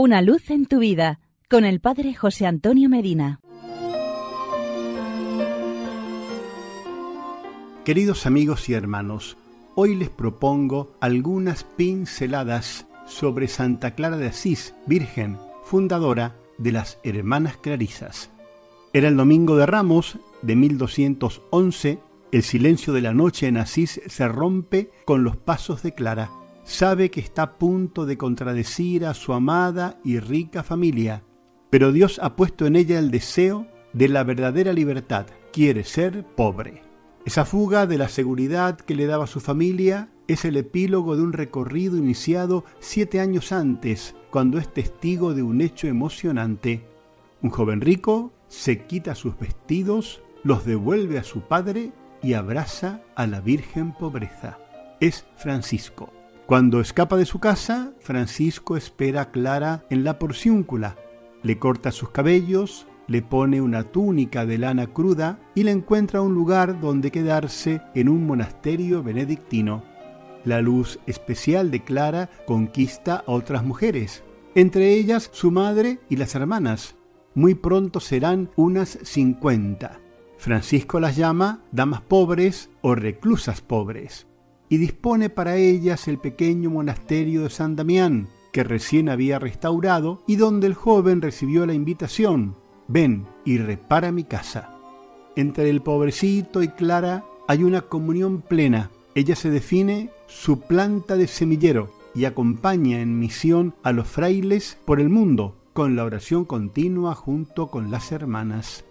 Una luz en tu vida con el Padre José Antonio Medina. Queridos amigos y hermanos, hoy les propongo algunas pinceladas sobre Santa Clara de Asís, Virgen, fundadora de las Hermanas Clarisas. Era el domingo de Ramos de 1211, el silencio de la noche en Asís se rompe con los pasos de Clara sabe que está a punto de contradecir a su amada y rica familia, pero Dios ha puesto en ella el deseo de la verdadera libertad. Quiere ser pobre. Esa fuga de la seguridad que le daba su familia es el epílogo de un recorrido iniciado siete años antes, cuando es testigo de un hecho emocionante. Un joven rico se quita sus vestidos, los devuelve a su padre y abraza a la Virgen Pobreza. Es Francisco. Cuando escapa de su casa, Francisco espera a Clara en la porciúncula. Le corta sus cabellos, le pone una túnica de lana cruda y le encuentra un lugar donde quedarse en un monasterio benedictino. La luz especial de Clara conquista a otras mujeres, entre ellas su madre y las hermanas. Muy pronto serán unas cincuenta. Francisco las llama damas pobres o reclusas pobres y dispone para ellas el pequeño monasterio de San Damián, que recién había restaurado y donde el joven recibió la invitación, ven y repara mi casa. Entre el pobrecito y Clara hay una comunión plena. Ella se define su planta de semillero y acompaña en misión a los frailes por el mundo con la oración continua junto con las hermanas.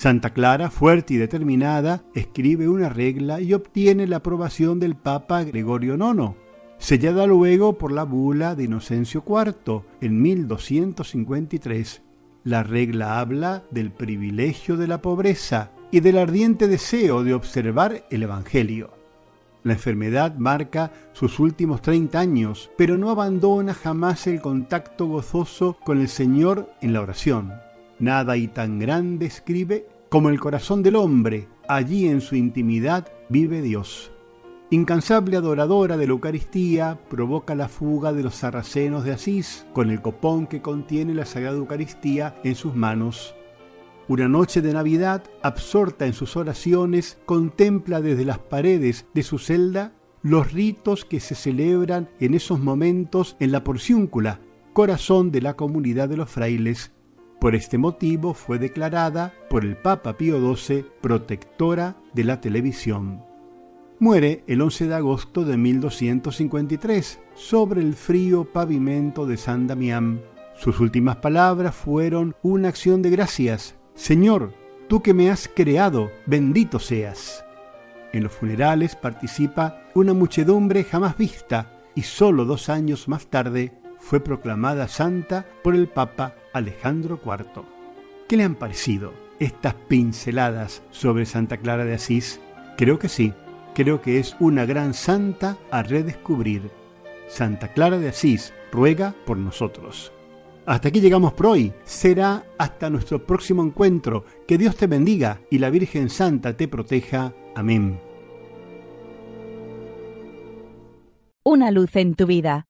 Santa Clara, fuerte y determinada, escribe una regla y obtiene la aprobación del Papa Gregorio IX, sellada luego por la bula de Inocencio IV en 1253. La regla habla del privilegio de la pobreza y del ardiente deseo de observar el Evangelio. La enfermedad marca sus últimos 30 años, pero no abandona jamás el contacto gozoso con el Señor en la oración. Nada y tan grande, escribe, como el corazón del hombre, allí en su intimidad vive Dios. Incansable adoradora de la Eucaristía, provoca la fuga de los sarracenos de Asís con el copón que contiene la Sagrada Eucaristía en sus manos. Una noche de Navidad, absorta en sus oraciones, contempla desde las paredes de su celda los ritos que se celebran en esos momentos en la porciúncula, corazón de la comunidad de los frailes, por este motivo fue declarada por el Papa Pío XII protectora de la televisión. Muere el 11 de agosto de 1253 sobre el frío pavimento de San Damián. Sus últimas palabras fueron una acción de gracias. Señor, tú que me has creado, bendito seas. En los funerales participa una muchedumbre jamás vista y solo dos años más tarde fue proclamada santa por el Papa Alejandro IV. ¿Qué le han parecido estas pinceladas sobre Santa Clara de Asís? Creo que sí, creo que es una gran santa a redescubrir. Santa Clara de Asís ruega por nosotros. Hasta aquí llegamos por hoy. Será hasta nuestro próximo encuentro. Que Dios te bendiga y la Virgen Santa te proteja. Amén. Una luz en tu vida